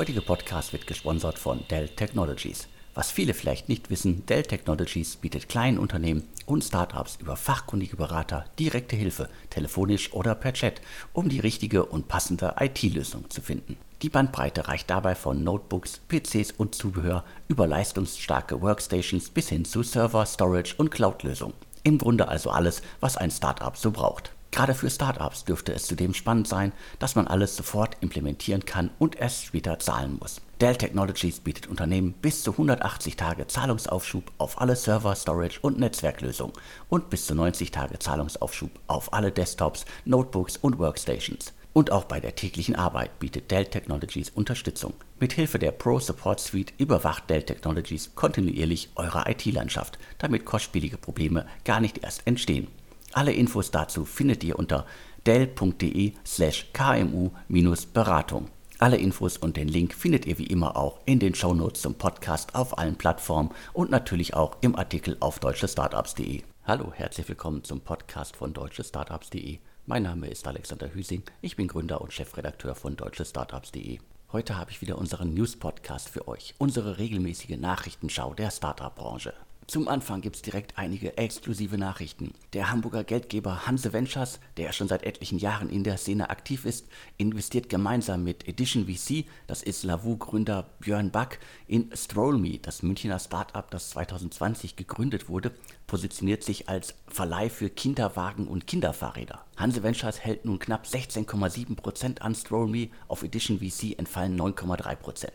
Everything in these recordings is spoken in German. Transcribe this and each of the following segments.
heutige Podcast wird gesponsert von Dell Technologies. Was viele vielleicht nicht wissen, Dell Technologies bietet kleinen Unternehmen und Startups über fachkundige Berater direkte Hilfe, telefonisch oder per Chat, um die richtige und passende IT-Lösung zu finden. Die Bandbreite reicht dabei von Notebooks, PCs und Zubehör über leistungsstarke Workstations bis hin zu Server, Storage und Cloud-Lösungen. Im Grunde also alles, was ein Startup so braucht. Gerade für Startups dürfte es zudem spannend sein, dass man alles sofort implementieren kann und erst später zahlen muss. Dell Technologies bietet Unternehmen bis zu 180 Tage Zahlungsaufschub auf alle Server, Storage und Netzwerklösungen und bis zu 90 Tage Zahlungsaufschub auf alle Desktops, Notebooks und Workstations. Und auch bei der täglichen Arbeit bietet Dell Technologies Unterstützung. Mit Hilfe der Pro Support Suite überwacht Dell Technologies kontinuierlich eure IT-Landschaft, damit kostspielige Probleme gar nicht erst entstehen. Alle Infos dazu findet ihr unter dell.de slash kmu-beratung. Alle Infos und den Link findet ihr wie immer auch in den Shownotes zum Podcast auf allen Plattformen und natürlich auch im Artikel auf deutschestartups.de. Hallo, herzlich willkommen zum Podcast von deutschestartups.de. Mein Name ist Alexander Hüsing, ich bin Gründer und Chefredakteur von deutschestartups.de. Heute habe ich wieder unseren News-Podcast für euch, unsere regelmäßige Nachrichtenschau der Startup-Branche. Zum Anfang gibt es direkt einige exklusive Nachrichten. Der Hamburger Geldgeber Hanse Ventures, der schon seit etlichen Jahren in der Szene aktiv ist, investiert gemeinsam mit Edition VC, das ist Lavu-Gründer Björn Back, in StrollMe, das Münchner Startup, das 2020 gegründet wurde, positioniert sich als Verleih für Kinderwagen und Kinderfahrräder. Hanse Ventures hält nun knapp 16,7% an StrollMe, auf Edition VC entfallen 9,3%.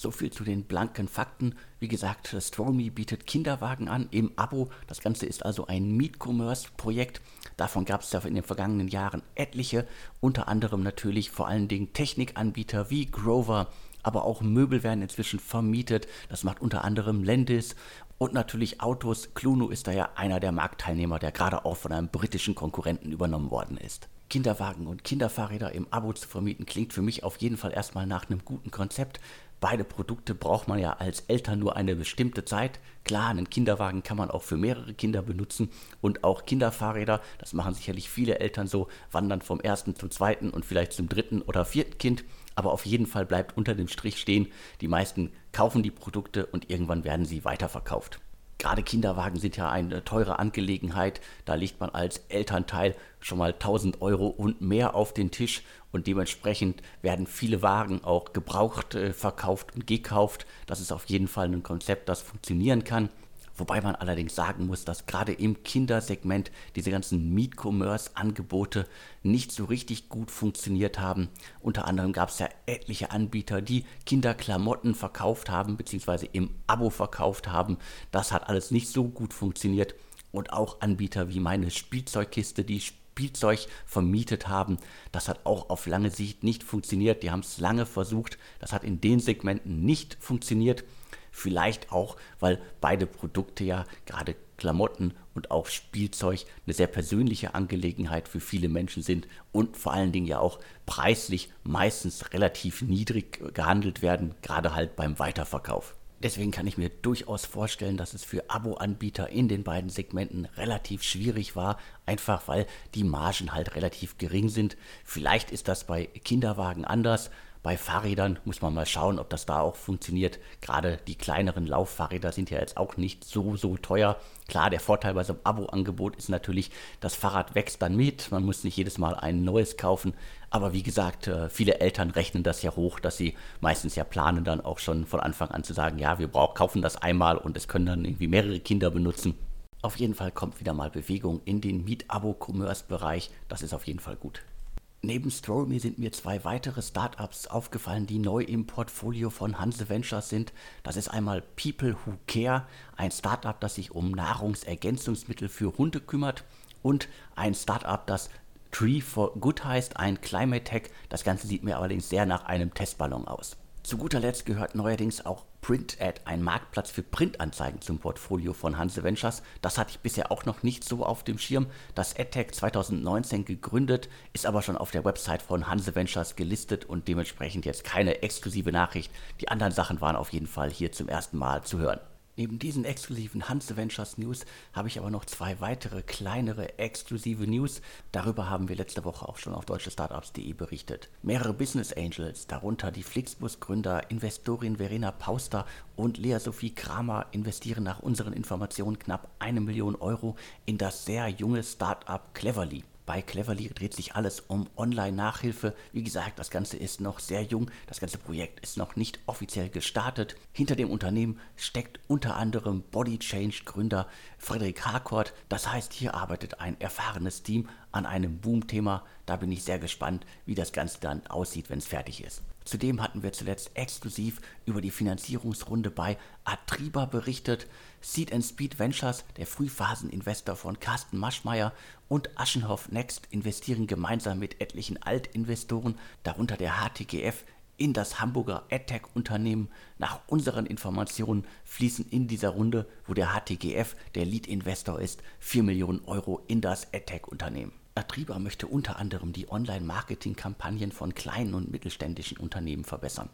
So viel zu den blanken Fakten. Wie gesagt, Stromy bietet Kinderwagen an im Abo. Das Ganze ist also ein Meet-Commerce-Projekt. Davon gab es ja in den vergangenen Jahren etliche. Unter anderem natürlich vor allen Dingen Technikanbieter wie Grover. Aber auch Möbel werden inzwischen vermietet. Das macht unter anderem Lendis und natürlich Autos. Cluno ist da ja einer der Marktteilnehmer, der gerade auch von einem britischen Konkurrenten übernommen worden ist. Kinderwagen und Kinderfahrräder im Abo zu vermieten, klingt für mich auf jeden Fall erstmal nach einem guten Konzept. Beide Produkte braucht man ja als Eltern nur eine bestimmte Zeit. Klar, einen Kinderwagen kann man auch für mehrere Kinder benutzen und auch Kinderfahrräder, das machen sicherlich viele Eltern so, wandern vom ersten zum zweiten und vielleicht zum dritten oder vierten Kind. Aber auf jeden Fall bleibt unter dem Strich stehen, die meisten kaufen die Produkte und irgendwann werden sie weiterverkauft. Gerade Kinderwagen sind ja eine teure Angelegenheit. Da legt man als Elternteil schon mal 1000 Euro und mehr auf den Tisch und dementsprechend werden viele Wagen auch gebraucht äh, verkauft und gekauft. Das ist auf jeden Fall ein Konzept, das funktionieren kann. Wobei man allerdings sagen muss, dass gerade im Kindersegment diese ganzen Meet-Commerce-Angebote nicht so richtig gut funktioniert haben. Unter anderem gab es ja etliche Anbieter, die Kinderklamotten verkauft haben, beziehungsweise im Abo verkauft haben. Das hat alles nicht so gut funktioniert. Und auch Anbieter wie meine Spielzeugkiste, die Spielzeug vermietet haben. Das hat auch auf lange Sicht nicht funktioniert. Die haben es lange versucht. Das hat in den Segmenten nicht funktioniert. Vielleicht auch, weil beide Produkte ja gerade Klamotten und auch Spielzeug eine sehr persönliche Angelegenheit für viele Menschen sind und vor allen Dingen ja auch preislich meistens relativ niedrig gehandelt werden, gerade halt beim Weiterverkauf. Deswegen kann ich mir durchaus vorstellen, dass es für Abo-Anbieter in den beiden Segmenten relativ schwierig war, einfach weil die Margen halt relativ gering sind. Vielleicht ist das bei Kinderwagen anders, bei Fahrrädern muss man mal schauen, ob das da auch funktioniert. Gerade die kleineren Lauffahrräder sind ja jetzt auch nicht so, so teuer. Klar, der Vorteil bei so einem Abo-Angebot ist natürlich, das Fahrrad wächst dann mit. Man muss nicht jedes Mal ein neues kaufen. Aber wie gesagt, äh, viele Eltern rechnen das ja hoch, dass sie meistens ja planen, dann auch schon von Anfang an zu sagen, ja, wir brauchen, kaufen das einmal und es können dann irgendwie mehrere Kinder benutzen. Auf jeden Fall kommt wieder mal Bewegung in den Miet-Abo-Commerce-Bereich. Das ist auf jeden Fall gut. Neben StrollMe sind mir zwei weitere Startups aufgefallen, die neu im Portfolio von Hanse Ventures sind. Das ist einmal People Who Care, ein Startup, das sich um Nahrungsergänzungsmittel für Hunde kümmert und ein Startup, das Tree for Good heißt, ein Climate Tech. Das Ganze sieht mir allerdings sehr nach einem Testballon aus. Zu guter Letzt gehört neuerdings auch PrintAd, ein Marktplatz für Printanzeigen zum Portfolio von Hanse Ventures. Das hatte ich bisher auch noch nicht so auf dem Schirm. Das AdTech 2019 gegründet, ist aber schon auf der Website von Hanse Ventures gelistet und dementsprechend jetzt keine exklusive Nachricht. Die anderen Sachen waren auf jeden Fall hier zum ersten Mal zu hören. Neben diesen exklusiven Hans Ventures News habe ich aber noch zwei weitere kleinere exklusive News. Darüber haben wir letzte Woche auch schon auf deutschestartups.de berichtet. Mehrere Business Angels, darunter die Flixbus-Gründer, Investorin Verena Pauster und Lea Sophie Kramer, investieren nach unseren Informationen knapp eine Million Euro in das sehr junge Startup Cleverly. Bei Cleverly dreht sich alles um Online-Nachhilfe. Wie gesagt, das Ganze ist noch sehr jung. Das ganze Projekt ist noch nicht offiziell gestartet. Hinter dem Unternehmen steckt unter anderem Body Change Gründer Frederik Harcourt. Das heißt, hier arbeitet ein erfahrenes Team an einem Boom-Thema. Da bin ich sehr gespannt, wie das Ganze dann aussieht, wenn es fertig ist. Zudem hatten wir zuletzt exklusiv über die Finanzierungsrunde bei Atriba berichtet. Seed and Speed Ventures, der Frühphaseninvestor von Carsten Maschmeyer und Aschenhoff Next investieren gemeinsam mit etlichen Altinvestoren, darunter der HTGF, in das Hamburger AdTech-Unternehmen. Nach unseren Informationen fließen in dieser Runde, wo der HTGF der Lead-Investor ist, 4 Millionen Euro in das AdTech-Unternehmen. Atriba möchte unter anderem die Online-Marketing-Kampagnen von kleinen und mittelständischen Unternehmen verbessern.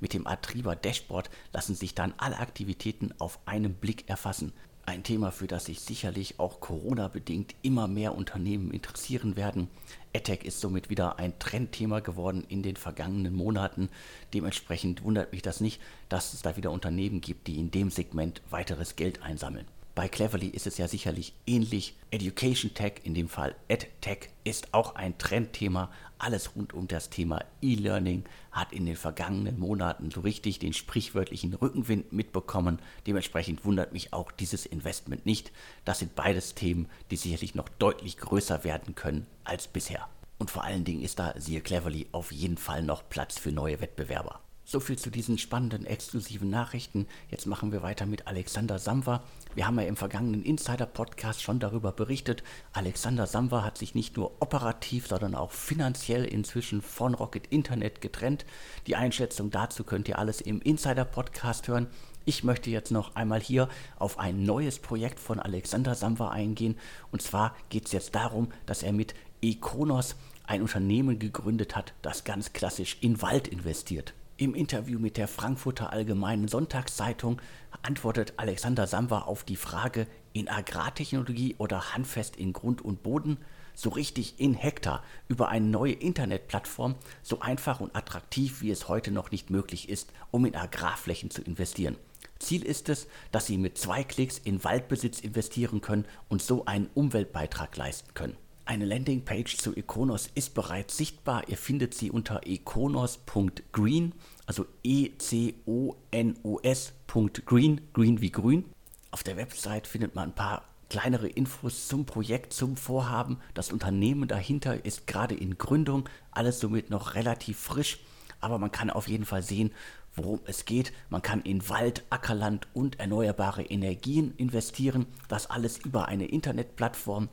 Mit dem Atriba Dashboard lassen sich dann alle Aktivitäten auf einen Blick erfassen. Ein Thema, für das sich sicherlich auch Corona-bedingt immer mehr Unternehmen interessieren werden. AdTech ist somit wieder ein Trendthema geworden in den vergangenen Monaten. Dementsprechend wundert mich das nicht, dass es da wieder Unternehmen gibt, die in dem Segment weiteres Geld einsammeln. Bei Cleverly ist es ja sicherlich ähnlich. Education Tech, in dem Fall EdTech, ist auch ein Trendthema. Alles rund um das Thema E-Learning hat in den vergangenen Monaten so richtig den sprichwörtlichen Rückenwind mitbekommen. Dementsprechend wundert mich auch dieses Investment nicht. Das sind beides Themen, die sicherlich noch deutlich größer werden können als bisher. Und vor allen Dingen ist da, siehe Cleverly, auf jeden Fall noch Platz für neue Wettbewerber. So viel zu diesen spannenden, exklusiven Nachrichten. Jetzt machen wir weiter mit Alexander Samwer. Wir haben ja im vergangenen Insider-Podcast schon darüber berichtet. Alexander Samwer hat sich nicht nur operativ, sondern auch finanziell inzwischen von Rocket Internet getrennt. Die Einschätzung dazu könnt ihr alles im Insider-Podcast hören. Ich möchte jetzt noch einmal hier auf ein neues Projekt von Alexander Samwer eingehen. Und zwar geht es jetzt darum, dass er mit Econos ein Unternehmen gegründet hat, das ganz klassisch in Wald investiert. Im Interview mit der Frankfurter Allgemeinen Sonntagszeitung antwortet Alexander Samwer auf die Frage in Agrartechnologie oder handfest in Grund und Boden, so richtig in Hektar über eine neue Internetplattform, so einfach und attraktiv wie es heute noch nicht möglich ist, um in Agrarflächen zu investieren. Ziel ist es, dass Sie mit zwei Klicks in Waldbesitz investieren können und so einen Umweltbeitrag leisten können. Eine Landingpage zu Econos ist bereits sichtbar. Ihr findet sie unter econos.green, also E-C-O-N-O-S.green, green wie grün. Auf der Website findet man ein paar kleinere Infos zum Projekt, zum Vorhaben. Das Unternehmen dahinter ist gerade in Gründung, alles somit noch relativ frisch, aber man kann auf jeden Fall sehen, worum es geht. Man kann in Wald, Ackerland und erneuerbare Energien investieren. Das alles über eine Internetplattform.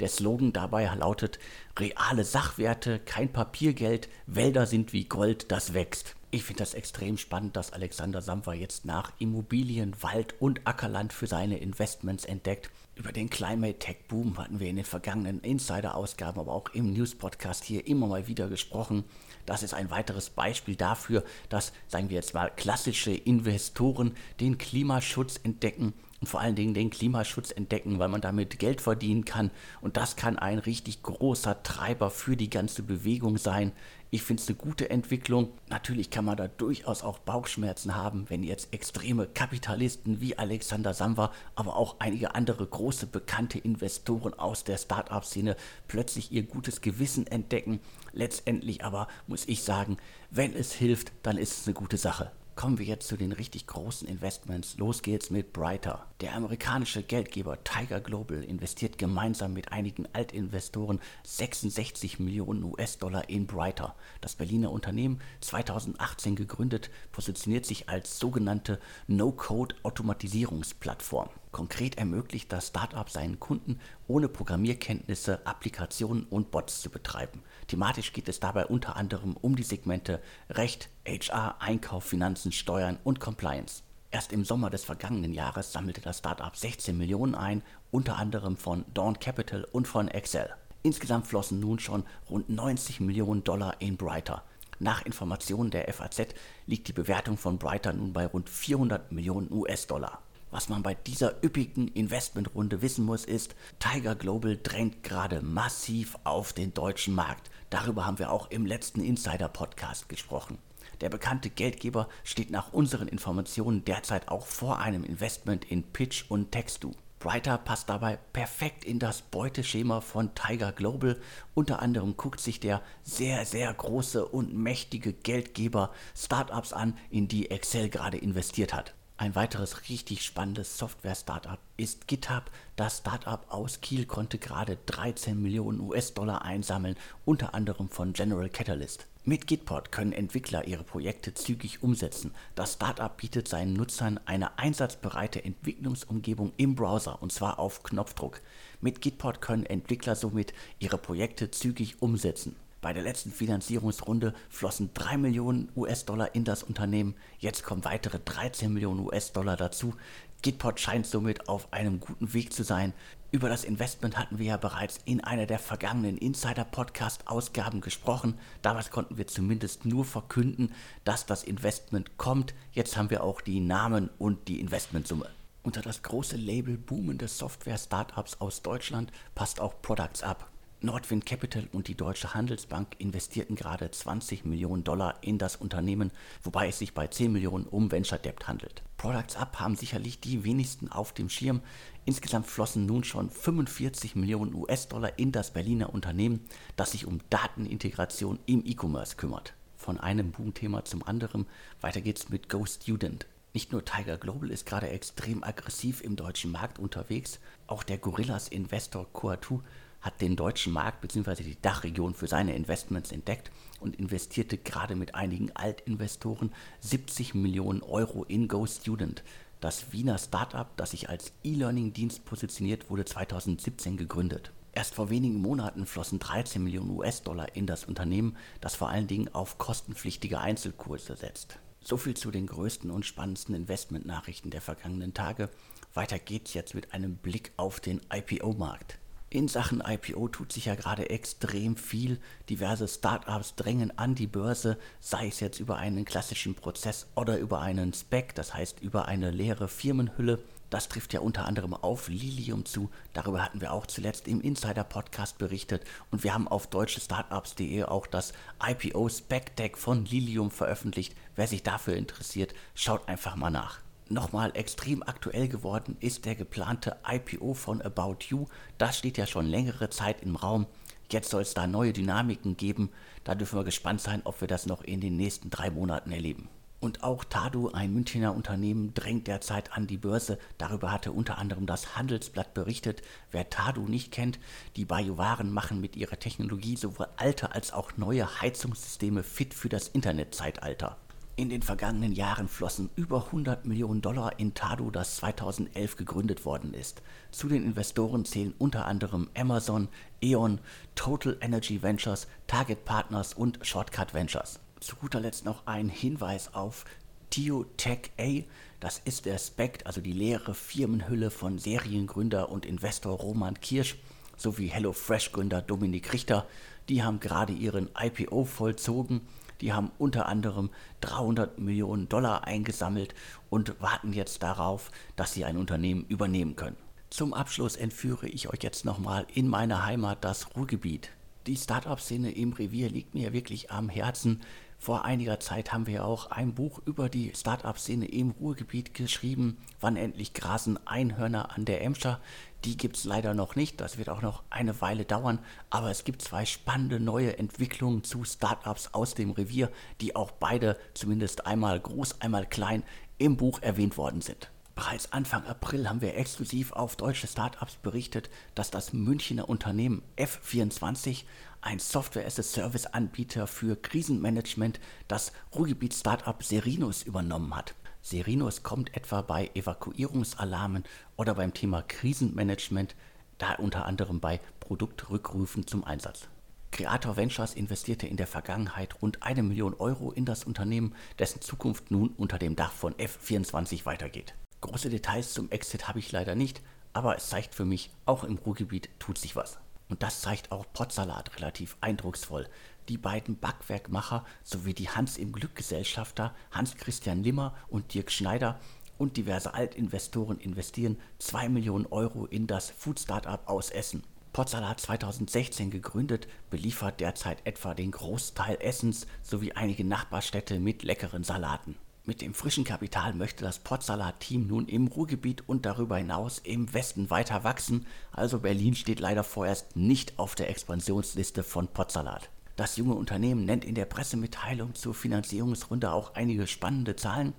Der Slogan dabei lautet reale Sachwerte, kein Papiergeld, Wälder sind wie Gold, das wächst. Ich finde das extrem spannend, dass Alexander Samwer jetzt nach Immobilien, Wald und Ackerland für seine Investments entdeckt. Über den Climate Tech Boom hatten wir in den vergangenen Insider-Ausgaben, aber auch im News-Podcast hier immer mal wieder gesprochen. Das ist ein weiteres Beispiel dafür, dass, sagen wir jetzt mal, klassische Investoren den Klimaschutz entdecken und vor allen Dingen den Klimaschutz entdecken, weil man damit Geld verdienen kann. Und das kann ein richtig großer Treiber für die ganze Bewegung sein. Ich finde es eine gute Entwicklung. Natürlich kann man da durchaus auch Bauchschmerzen haben, wenn jetzt extreme Kapitalisten wie Alexander Samwer, aber auch einige andere große bekannte Investoren aus der Start-up-Szene plötzlich ihr gutes Gewissen entdecken. Letztendlich aber muss ich sagen, wenn es hilft, dann ist es eine gute Sache. Kommen wir jetzt zu den richtig großen Investments. Los geht's mit Brighter. Der amerikanische Geldgeber Tiger Global investiert gemeinsam mit einigen Altinvestoren 66 Millionen US-Dollar in Brighter. Das Berliner Unternehmen, 2018 gegründet, positioniert sich als sogenannte No-Code-Automatisierungsplattform. Konkret ermöglicht das Startup seinen Kunden ohne Programmierkenntnisse Applikationen und Bots zu betreiben. Thematisch geht es dabei unter anderem um die Segmente Recht, HR, Einkauf, Finanzen, Steuern und Compliance. Erst im Sommer des vergangenen Jahres sammelte das Startup 16 Millionen ein, unter anderem von Dawn Capital und von Excel. Insgesamt flossen nun schon rund 90 Millionen Dollar in Brighter. Nach Informationen der FAZ liegt die Bewertung von Brighter nun bei rund 400 Millionen US-Dollar. Was man bei dieser üppigen Investmentrunde wissen muss, ist, Tiger Global drängt gerade massiv auf den deutschen Markt. Darüber haben wir auch im letzten Insider-Podcast gesprochen. Der bekannte Geldgeber steht nach unseren Informationen derzeit auch vor einem Investment in Pitch und Textu. Brighter passt dabei perfekt in das Beuteschema von Tiger Global. Unter anderem guckt sich der sehr, sehr große und mächtige Geldgeber Startups an, in die Excel gerade investiert hat. Ein weiteres richtig spannendes Software-Startup ist GitHub. Das Startup aus Kiel konnte gerade 13 Millionen US-Dollar einsammeln, unter anderem von General Catalyst. Mit Gitpod können Entwickler ihre Projekte zügig umsetzen. Das Startup bietet seinen Nutzern eine einsatzbereite Entwicklungsumgebung im Browser und zwar auf Knopfdruck. Mit Gitpod können Entwickler somit ihre Projekte zügig umsetzen. Bei der letzten Finanzierungsrunde flossen 3 Millionen US-Dollar in das Unternehmen. Jetzt kommen weitere 13 Millionen US-Dollar dazu. Gitpod scheint somit auf einem guten Weg zu sein. Über das Investment hatten wir ja bereits in einer der vergangenen Insider-Podcast-Ausgaben gesprochen. Damals konnten wir zumindest nur verkünden, dass das Investment kommt. Jetzt haben wir auch die Namen und die Investmentsumme. Unter das große Label boomende Software-Startups aus Deutschland passt auch Products Up. Nordwind Capital und die Deutsche Handelsbank investierten gerade 20 Millionen Dollar in das Unternehmen, wobei es sich bei 10 Millionen um Venture Debt handelt. Products Up haben sicherlich die wenigsten auf dem Schirm. Insgesamt flossen nun schon 45 Millionen US-Dollar in das Berliner Unternehmen, das sich um Datenintegration im E-Commerce kümmert. Von einem Boomthema zum anderen. Weiter geht's mit Go Student. Nicht nur Tiger Global ist gerade extrem aggressiv im deutschen Markt unterwegs, auch der Gorillas Investor Coatu hat den deutschen Markt bzw. die Dachregion für seine Investments entdeckt und investierte gerade mit einigen Altinvestoren 70 Millionen Euro in GoStudent. Das Wiener Startup, das sich als E-Learning-Dienst positioniert, wurde 2017 gegründet. Erst vor wenigen Monaten flossen 13 Millionen US-Dollar in das Unternehmen, das vor allen Dingen auf kostenpflichtige Einzelkurse setzt. So viel zu den größten und spannendsten Investmentnachrichten der vergangenen Tage. Weiter geht's jetzt mit einem Blick auf den IPO-Markt. In Sachen IPO tut sich ja gerade extrem viel. Diverse Startups drängen an die Börse, sei es jetzt über einen klassischen Prozess oder über einen Spec, das heißt über eine leere Firmenhülle. Das trifft ja unter anderem auf Lilium zu. Darüber hatten wir auch zuletzt im Insider-Podcast berichtet. Und wir haben auf deutschestartups.de auch das IPO Spec Deck von Lilium veröffentlicht. Wer sich dafür interessiert, schaut einfach mal nach. Nochmal extrem aktuell geworden ist der geplante IPO von About You. Das steht ja schon längere Zeit im Raum. Jetzt soll es da neue Dynamiken geben. Da dürfen wir gespannt sein, ob wir das noch in den nächsten drei Monaten erleben. Und auch Tadu, ein Münchner Unternehmen, drängt derzeit an die Börse. Darüber hatte unter anderem das Handelsblatt berichtet. Wer Tadu nicht kennt, die Bajuwaren machen mit ihrer Technologie sowohl alte als auch neue Heizungssysteme fit für das Internetzeitalter. In den vergangenen Jahren flossen über 100 Millionen Dollar in Tado, das 2011 gegründet worden ist. Zu den Investoren zählen unter anderem Amazon, E.ON, Total Energy Ventures, Target Partners und Shortcut Ventures. Zu guter Letzt noch ein Hinweis auf TioTech A. Das ist der Spect, also die leere Firmenhülle von Seriengründer und Investor Roman Kirsch sowie HelloFresh-Gründer Dominik Richter. Die haben gerade ihren IPO vollzogen die haben unter anderem 300 Millionen Dollar eingesammelt und warten jetzt darauf, dass sie ein Unternehmen übernehmen können. Zum Abschluss entführe ich euch jetzt nochmal in meine Heimat, das Ruhrgebiet. Die Startup-Szene im Revier liegt mir wirklich am Herzen. Vor einiger Zeit haben wir auch ein Buch über die Startup-Szene im Ruhrgebiet geschrieben. Wann endlich grasen Einhörner an der Emscher? Die gibt es leider noch nicht. Das wird auch noch eine Weile dauern. Aber es gibt zwei spannende neue Entwicklungen zu Startups aus dem Revier, die auch beide zumindest einmal groß, einmal klein im Buch erwähnt worden sind. Bereits Anfang April haben wir exklusiv auf deutsche Startups berichtet, dass das Münchner Unternehmen F24, ein Software-as-a-Service-Anbieter für Krisenmanagement, das Ruhrgebiet-Startup Serinus übernommen hat. Serinus kommt etwa bei Evakuierungsalarmen oder beim Thema Krisenmanagement, da unter anderem bei Produktrückrufen zum Einsatz. Creator Ventures investierte in der Vergangenheit rund eine Million Euro in das Unternehmen, dessen Zukunft nun unter dem Dach von F24 weitergeht. Große Details zum Exit habe ich leider nicht, aber es zeigt für mich, auch im Ruhrgebiet tut sich was. Und das zeigt auch Potsalat relativ eindrucksvoll. Die beiden Backwerkmacher sowie die Hans im Glück Gesellschafter Hans-Christian Limmer und Dirk Schneider und diverse Altinvestoren investieren 2 Millionen Euro in das Food Startup aus Essen. Potsalat 2016 gegründet, beliefert derzeit etwa den Großteil Essens sowie einige Nachbarstädte mit leckeren Salaten. Mit dem frischen Kapital möchte das Potsalat-Team nun im Ruhrgebiet und darüber hinaus im Westen weiter wachsen, also Berlin steht leider vorerst nicht auf der Expansionsliste von Potsalat. Das junge Unternehmen nennt in der Pressemitteilung zur Finanzierungsrunde auch einige spannende Zahlen.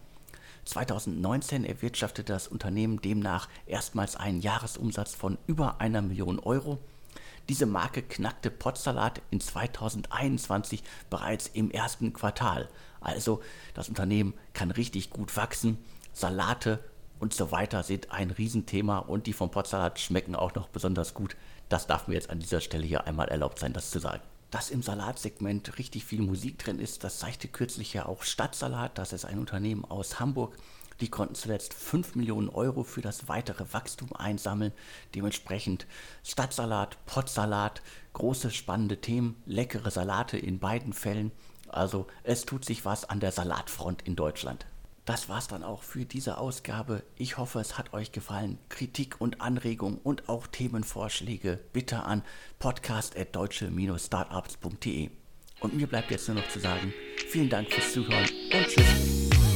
2019 erwirtschaftete das Unternehmen demnach erstmals einen Jahresumsatz von über einer Million Euro. Diese Marke knackte Potsalat in 2021 bereits im ersten Quartal. Also das Unternehmen kann richtig gut wachsen. Salate und so weiter sind ein Riesenthema und die von Potsalat schmecken auch noch besonders gut. Das darf mir jetzt an dieser Stelle hier einmal erlaubt sein, das zu sagen. Dass im Salatsegment richtig viel Musik drin ist, das zeigte kürzlich ja auch Stadtsalat. Das ist ein Unternehmen aus Hamburg. Die konnten zuletzt 5 Millionen Euro für das weitere Wachstum einsammeln. Dementsprechend Stadtsalat, Potsalat, große spannende Themen, leckere Salate in beiden Fällen. Also es tut sich was an der Salatfront in Deutschland. Das war's dann auch für diese Ausgabe. Ich hoffe, es hat euch gefallen. Kritik und Anregungen und auch Themenvorschläge bitte an podcast.deutsche-startups.de. Und mir bleibt jetzt nur noch zu sagen, vielen Dank fürs Zuhören und tschüss.